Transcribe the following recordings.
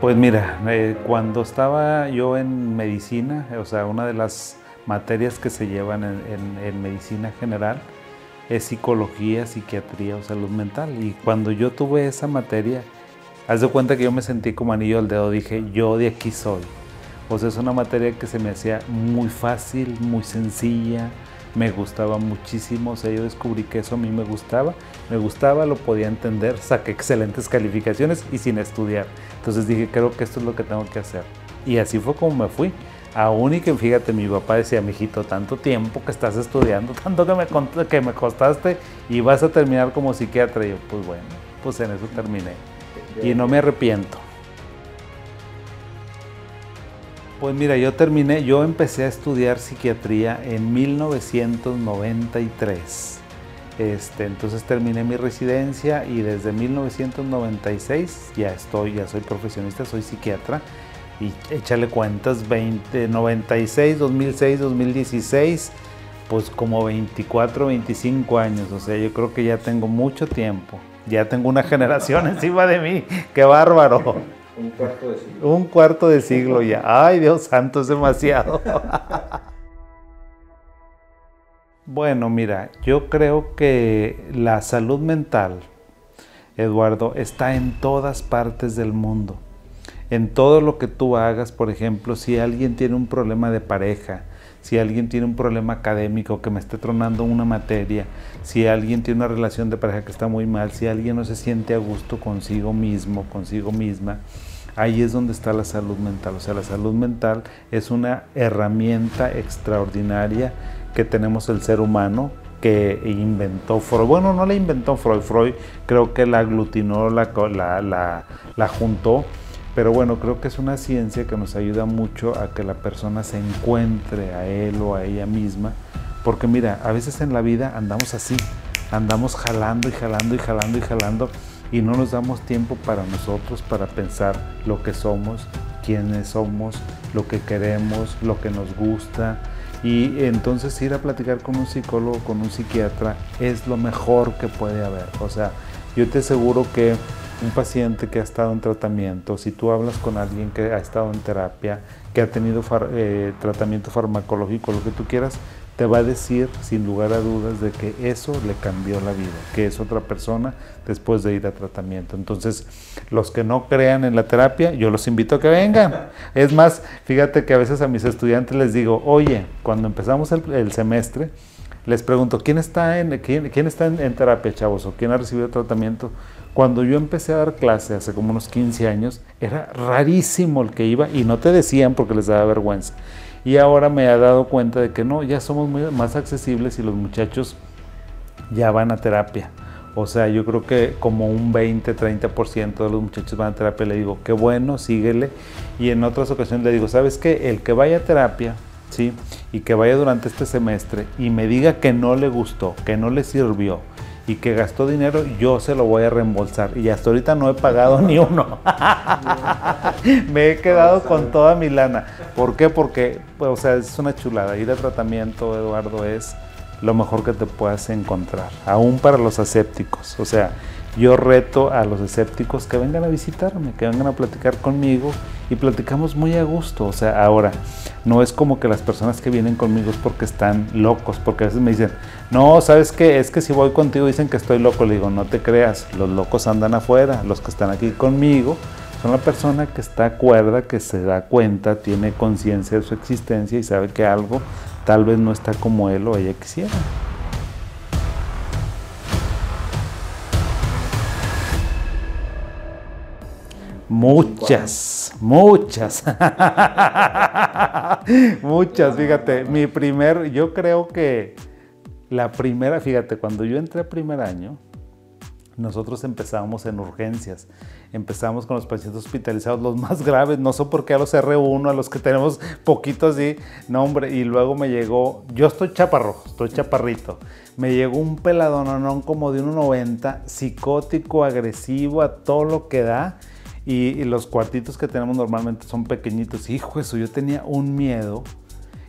Pues mira, eh, cuando estaba yo en medicina, o sea, una de las materias que se llevan en, medicina general es psicología, psiquiatría o salud mental. Y cuando yo tuve esa materia, haz de cuenta que yo me sentí como anillo al dedo, dije, yo de aquí soy. O sea, es una materia que se me hacía muy fácil, muy sencilla, me gustaba muchísimo, o sea, yo descubrí que eso a mí me gustaba, me gustaba, lo podía entender, saqué excelentes calificaciones y sin estudiar. Entonces dije, creo que esto es lo que tengo que hacer. Y así fue como me fui. Aún y que fíjate, mi papá decía, mijito, tanto tiempo que estás estudiando, tanto que me, que me costaste y vas a terminar como psiquiatra. Y yo, pues bueno, pues en eso terminé. Y no me arrepiento. Pues mira, yo terminé, yo empecé a estudiar psiquiatría en 1993. Este, entonces terminé mi residencia y desde 1996 ya estoy, ya soy profesionista, soy psiquiatra y échale cuentas 20, 96, 2006, 2016, pues como 24, 25 años, o sea, yo creo que ya tengo mucho tiempo, ya tengo una generación encima de mí, qué bárbaro. Un cuarto de siglo. Un cuarto de siglo ya. Ay, Dios santo, es demasiado. bueno, mira, yo creo que la salud mental, Eduardo, está en todas partes del mundo. En todo lo que tú hagas, por ejemplo, si alguien tiene un problema de pareja, si alguien tiene un problema académico que me esté tronando una materia, si alguien tiene una relación de pareja que está muy mal, si alguien no se siente a gusto consigo mismo, consigo misma, ahí es donde está la salud mental. O sea, la salud mental es una herramienta extraordinaria que tenemos el ser humano que inventó Freud. Bueno, no la inventó Freud, Freud creo que la aglutinó, la, la, la juntó pero bueno, creo que es una ciencia que nos ayuda mucho a que la persona se encuentre a él o a ella misma. Porque mira, a veces en la vida andamos así, andamos jalando y jalando y jalando y jalando y no nos damos tiempo para nosotros, para pensar lo que somos, quiénes somos, lo que queremos, lo que nos gusta. Y entonces ir a platicar con un psicólogo, con un psiquiatra, es lo mejor que puede haber. O sea, yo te aseguro que un paciente que ha estado en tratamiento, si tú hablas con alguien que ha estado en terapia, que ha tenido eh, tratamiento farmacológico, lo que tú quieras, te va a decir sin lugar a dudas de que eso le cambió la vida, que es otra persona después de ir a tratamiento. Entonces, los que no crean en la terapia, yo los invito a que vengan. Es más, fíjate que a veces a mis estudiantes les digo, oye, cuando empezamos el, semestre, les pregunto, ¿quién está, en, quién, está en terapia, chavos? ¿O quién ha recibido tratamiento? Cuando yo empecé a dar clase hace como unos 15 años, era rarísimo el que iba y no te decían porque les daba vergüenza. Y ahora me he dado cuenta de que no, ya somos más accesibles y los muchachos ya van a terapia. O sea, yo creo que como un 20, 30% de los muchachos van a terapia. Le digo, qué bueno, síguele. Y en otras ocasiones le digo, ¿sabes qué? El que vaya a terapia, ¿sí? Y que vaya durante este semestre y me diga que no le gustó, que no le sirvió, y que gastó dinero, yo se lo voy a reembolsar. Y hasta ahorita no he pagado ni uno. Me he quedado con toda mi lana. ¿Por qué? Porque, pues, o sea, es una chulada. Ir a tratamiento, Eduardo, es lo mejor que te puedas encontrar, aún para los asépticos. O sea, yo reto a los escépticos que vengan a visitarme, que vengan a platicar conmigo y platicamos muy a gusto. O sea, ahora, no es como que las personas que vienen conmigo es porque están locos, porque a veces me dicen, no, ¿sabes qué? Es que si voy contigo dicen que estoy loco. Le digo, no te creas, los locos andan afuera, los que están aquí conmigo son la persona que está cuerda, que se da cuenta, tiene conciencia de su existencia y sabe que algo tal vez no está como él o ella quisiera. Muchas, muchas. muchas, fíjate. Mi primer, yo creo que la primera, fíjate, cuando yo entré a primer año, nosotros empezábamos en urgencias. Empezamos con los pacientes hospitalizados, los más graves, no sé por qué a los R1, a los que tenemos poquitos y nombre. Y luego me llegó, yo estoy chaparro, estoy chaparrito. Me llegó un peladononón como de 1,90, psicótico, agresivo, a todo lo que da y, los cuartitos que tenemos normalmente son pequeñitos. Hijo, eso yo tenía un miedo.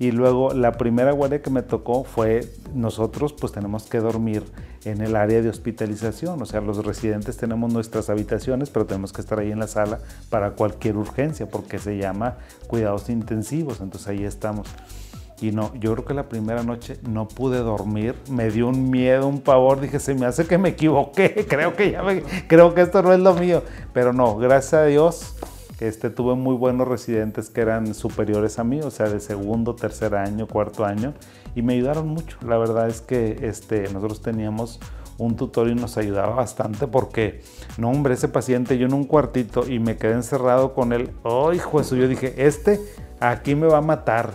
Y luego la primera guardia que me tocó fue, nosotros pues tenemos que dormir en el área de hospitalización, o sea, los residentes tenemos nuestras habitaciones, pero tenemos que estar ahí en la sala para cualquier urgencia, porque se llama cuidados intensivos, entonces ahí estamos. Y no, yo creo que la primera noche no pude dormir, me dio un miedo, un pavor, dije, se me hace que me equivoqué, creo que ya me, creo que esto no es lo mío, pero no, gracias a Dios este, tuve muy buenos residentes que eran superiores a mí, o sea, de segundo, tercer año, cuarto año, y me ayudaron mucho. La verdad es que este, nosotros teníamos un tutor y nos ayudaba bastante porque, no hombre, ese paciente yo en un cuartito y me quedé encerrado con él, oh hijo eso, yo dije, este aquí me va a matar,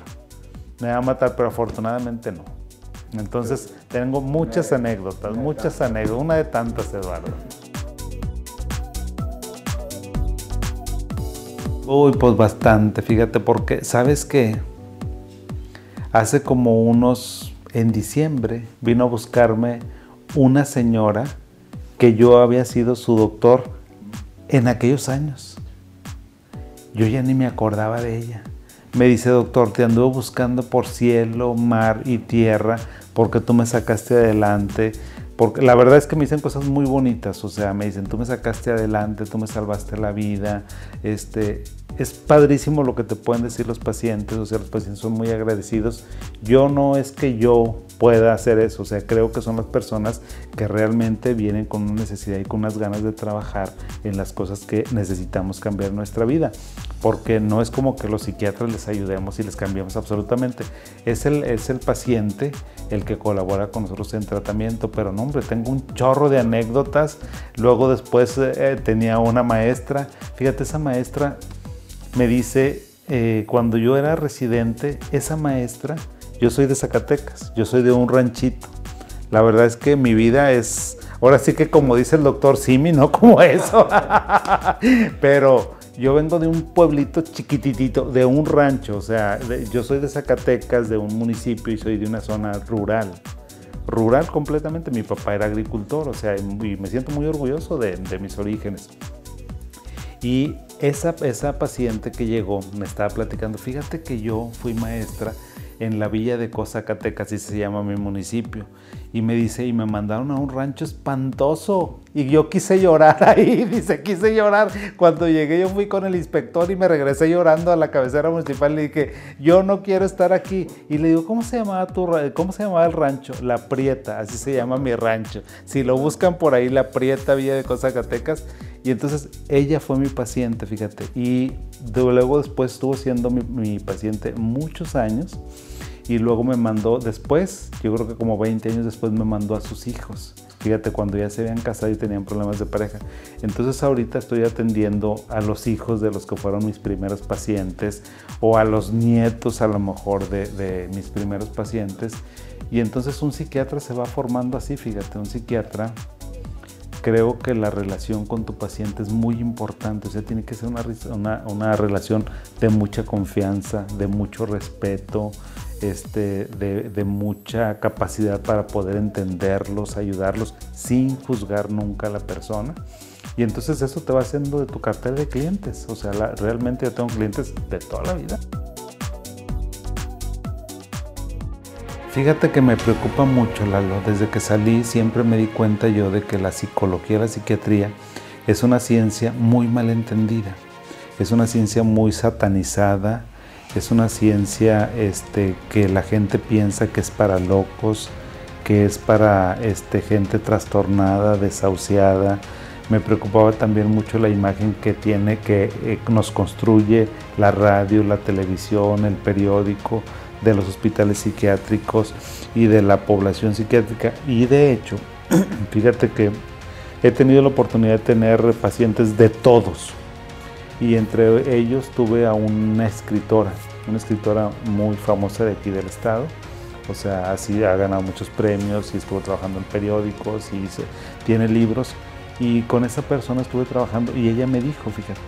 me va a matar, pero afortunadamente no. Entonces tengo muchas anécdotas, muchas anécdotas, una de tantas, Eduardo. Uy, pues bastante, fíjate, porque sabes que hace como unos, en diciembre, vino a buscarme una señora que yo había sido su doctor en aquellos años. Yo ya ni me acordaba de ella. Me dice, doctor, te anduve buscando por cielo, mar y tierra porque tú me sacaste adelante porque la verdad es que me dicen cosas muy bonitas, o sea, me dicen, tú me sacaste adelante, tú me salvaste la vida, este, es padrísimo lo que te pueden decir los pacientes, o sea, los pacientes son muy agradecidos. Yo no es que yo pueda hacer eso, o sea, creo que son las personas que realmente vienen con una necesidad y con unas ganas de trabajar en las cosas que necesitamos cambiar nuestra vida, porque no es como que los psiquiatras les ayudemos y les cambiemos absolutamente, es el, es el paciente el que colabora con nosotros en tratamiento, pero no, hombre, tengo un chorro de anécdotas, luego después eh, tenía una maestra, fíjate, esa maestra me dice, eh, cuando yo era residente, esa maestra, yo soy de Zacatecas, yo soy de un ranchito. La verdad es que mi vida es, ahora sí que como dice el doctor Simi, no como eso, pero yo vengo de un pueblito chiquititito, de un rancho, o sea, yo soy de Zacatecas, de un municipio y soy de una zona rural. Rural completamente, mi papá era agricultor, o sea, y me siento muy orgulloso de, de mis orígenes. Y esa, esa paciente que llegó me estaba platicando, fíjate que yo fui maestra en la villa de Cozacatecas, así se llama mi municipio. Y me dice, y me mandaron a un rancho espantoso. Y yo quise llorar ahí, dice, quise llorar. Cuando llegué yo fui con el inspector y me regresé llorando a la cabecera municipal y le dije, yo no quiero estar aquí. Y le digo, ¿cómo se llamaba tu cómo se llamaba el rancho? La Prieta, así se llama mi rancho. Si lo buscan por ahí, La Prieta, Villa de Cozacatecas. Y entonces ella fue mi paciente, fíjate. Y luego después estuvo siendo mi, paciente muchos años. Y luego me mandó después, yo creo que como 20 años después me mandó a sus hijos. Fíjate, cuando ya se habían casado y tenían problemas de pareja. Entonces ahorita estoy atendiendo a los hijos de los que fueron mis primeros pacientes o a los nietos a lo mejor de, de mis primeros pacientes. Y entonces un psiquiatra se va formando así, fíjate, un psiquiatra creo que la relación con tu paciente es muy importante, o sea, tiene que ser una, una, relación de mucha confianza, de mucho respeto, este, de, de, mucha capacidad para poder entenderlos, ayudarlos, sin juzgar nunca a la persona. Y entonces eso te va haciendo de tu cartera de clientes, o sea, realmente yo tengo clientes de toda la vida. Fíjate que me preocupa mucho, Lalo. Desde que salí siempre me di cuenta yo de que la psicología, la psiquiatría, es una ciencia muy mal entendida. Es una ciencia muy satanizada. Es una ciencia este, que la gente piensa que es para locos, que es para este, gente trastornada, desahuciada. Me preocupaba también mucho la imagen que tiene, que eh, nos construye la radio, la televisión, el periódico de los hospitales psiquiátricos y de la población psiquiátrica. Y de hecho, fíjate que he tenido la oportunidad de tener pacientes de todos. Y entre ellos tuve a una escritora, una escritora muy famosa de aquí del estado. O sea, así ha ganado muchos premios y estuvo trabajando en periódicos y tiene libros. Y con esa persona estuve trabajando y ella me dijo, fíjate,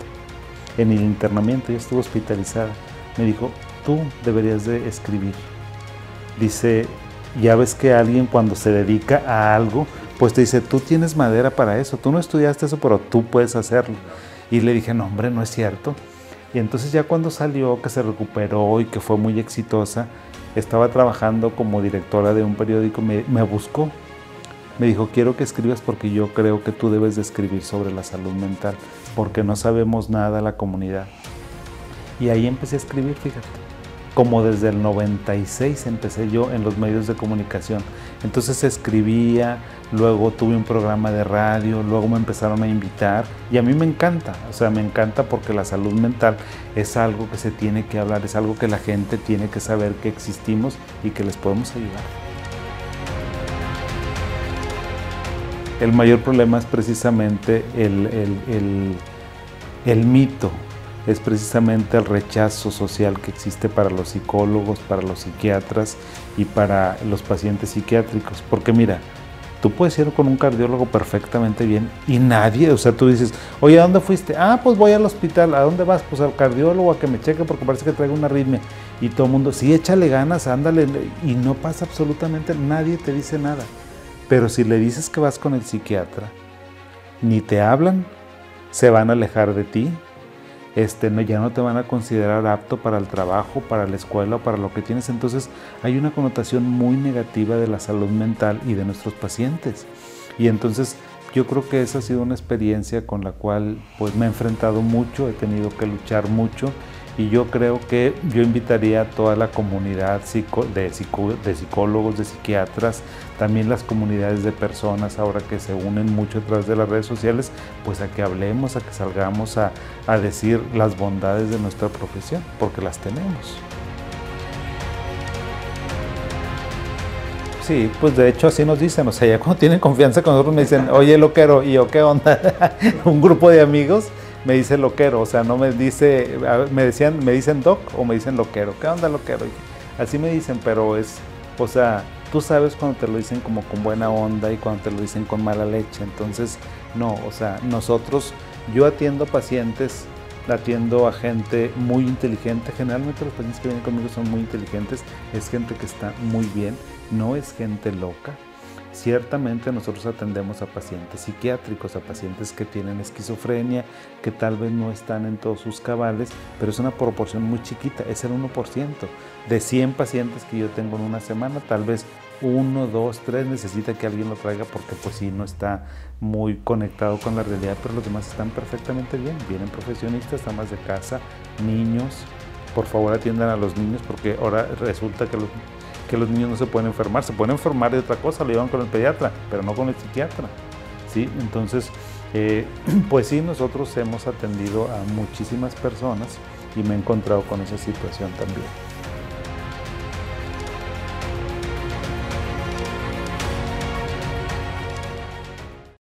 en el internamiento, ella estuvo hospitalizada, me dijo, tú deberías de escribir. Dice, ya ves que alguien cuando se dedica a algo, pues te dice, tú tienes madera para eso, tú no estudiaste eso, pero tú puedes hacerlo. Y le dije, no, hombre, no es cierto. Y entonces ya cuando salió, que se recuperó y que fue muy exitosa, estaba trabajando como directora de un periódico, me, buscó. Me dijo, quiero que escribas porque yo creo que tú debes de escribir sobre la salud mental, porque no sabemos nada la comunidad. Y ahí empecé a escribir, fíjate. Como desde el 96 empecé yo en los medios de comunicación. Entonces escribía, luego tuve un programa de radio, luego me empezaron a invitar y a mí me encanta, o sea, me encanta porque la salud mental es algo que se tiene que hablar, es algo que la gente tiene que saber que existimos y que les podemos ayudar. El mayor problema es precisamente el, el, el mito es precisamente el rechazo social que existe para los psicólogos, para los psiquiatras y para los pacientes psiquiátricos. Porque mira, tú puedes ir con un cardiólogo perfectamente bien y nadie, o sea, tú dices, oye, ¿a dónde fuiste? Ah, pues voy al hospital. ¿A dónde vas? Pues al cardiólogo a que me cheque porque parece que traigo una arritmia. Y todo el mundo, sí, échale ganas, ándale. Y no pasa absolutamente, nadie te dice nada. Pero si le dices que vas con el psiquiatra, ni te hablan, se van a alejar de ti, este, no, ya no te van a considerar apto para el trabajo, para la escuela, para lo que tienes. Entonces hay una connotación muy negativa de la salud mental y de nuestros pacientes. Y entonces yo creo que esa ha sido una experiencia con la cual pues me he enfrentado mucho, he tenido que luchar mucho y yo creo que yo invitaría a toda la comunidad de, psicólogos, de psiquiatras, también las comunidades de personas ahora que se unen mucho a través de las redes sociales, pues a que hablemos, a que salgamos a, decir las bondades de nuestra profesión, porque las tenemos. Sí, pues de hecho así nos dicen, o sea, ya cuando tienen confianza con nosotros me dicen, oye, loquero, ¿y yo qué onda? Un grupo de amigos me dice loquero, o sea, no me dice, me decían, me dicen doc o me dicen loquero, ¿qué onda loquero? Así me dicen, pero es, o sea, tú sabes cuando te lo dicen como con buena onda y cuando te lo dicen con mala leche, entonces, no, o sea, nosotros, yo atiendo pacientes, atiendo a gente muy inteligente, generalmente los pacientes que vienen conmigo son muy inteligentes, es gente que está muy bien, no es gente loca, Ciertamente nosotros atendemos a pacientes psiquiátricos, a pacientes que tienen esquizofrenia, que tal vez no están en todos sus cabales, pero es una proporción muy chiquita, es el 1%. De 100 pacientes que yo tengo en una semana, tal vez uno, dos, tres necesita que alguien lo traiga porque pues sí no está muy conectado con la realidad, pero los demás están perfectamente bien. Vienen profesionistas, amas de casa, niños. Por favor atiendan a los niños porque ahora resulta que los que los niños no se pueden enfermar, se pueden enfermar de otra cosa, lo llevan con el pediatra, pero no con el psiquiatra. ¿sí? Entonces, eh, pues sí, nosotros hemos atendido a muchísimas personas y me he encontrado con esa situación también.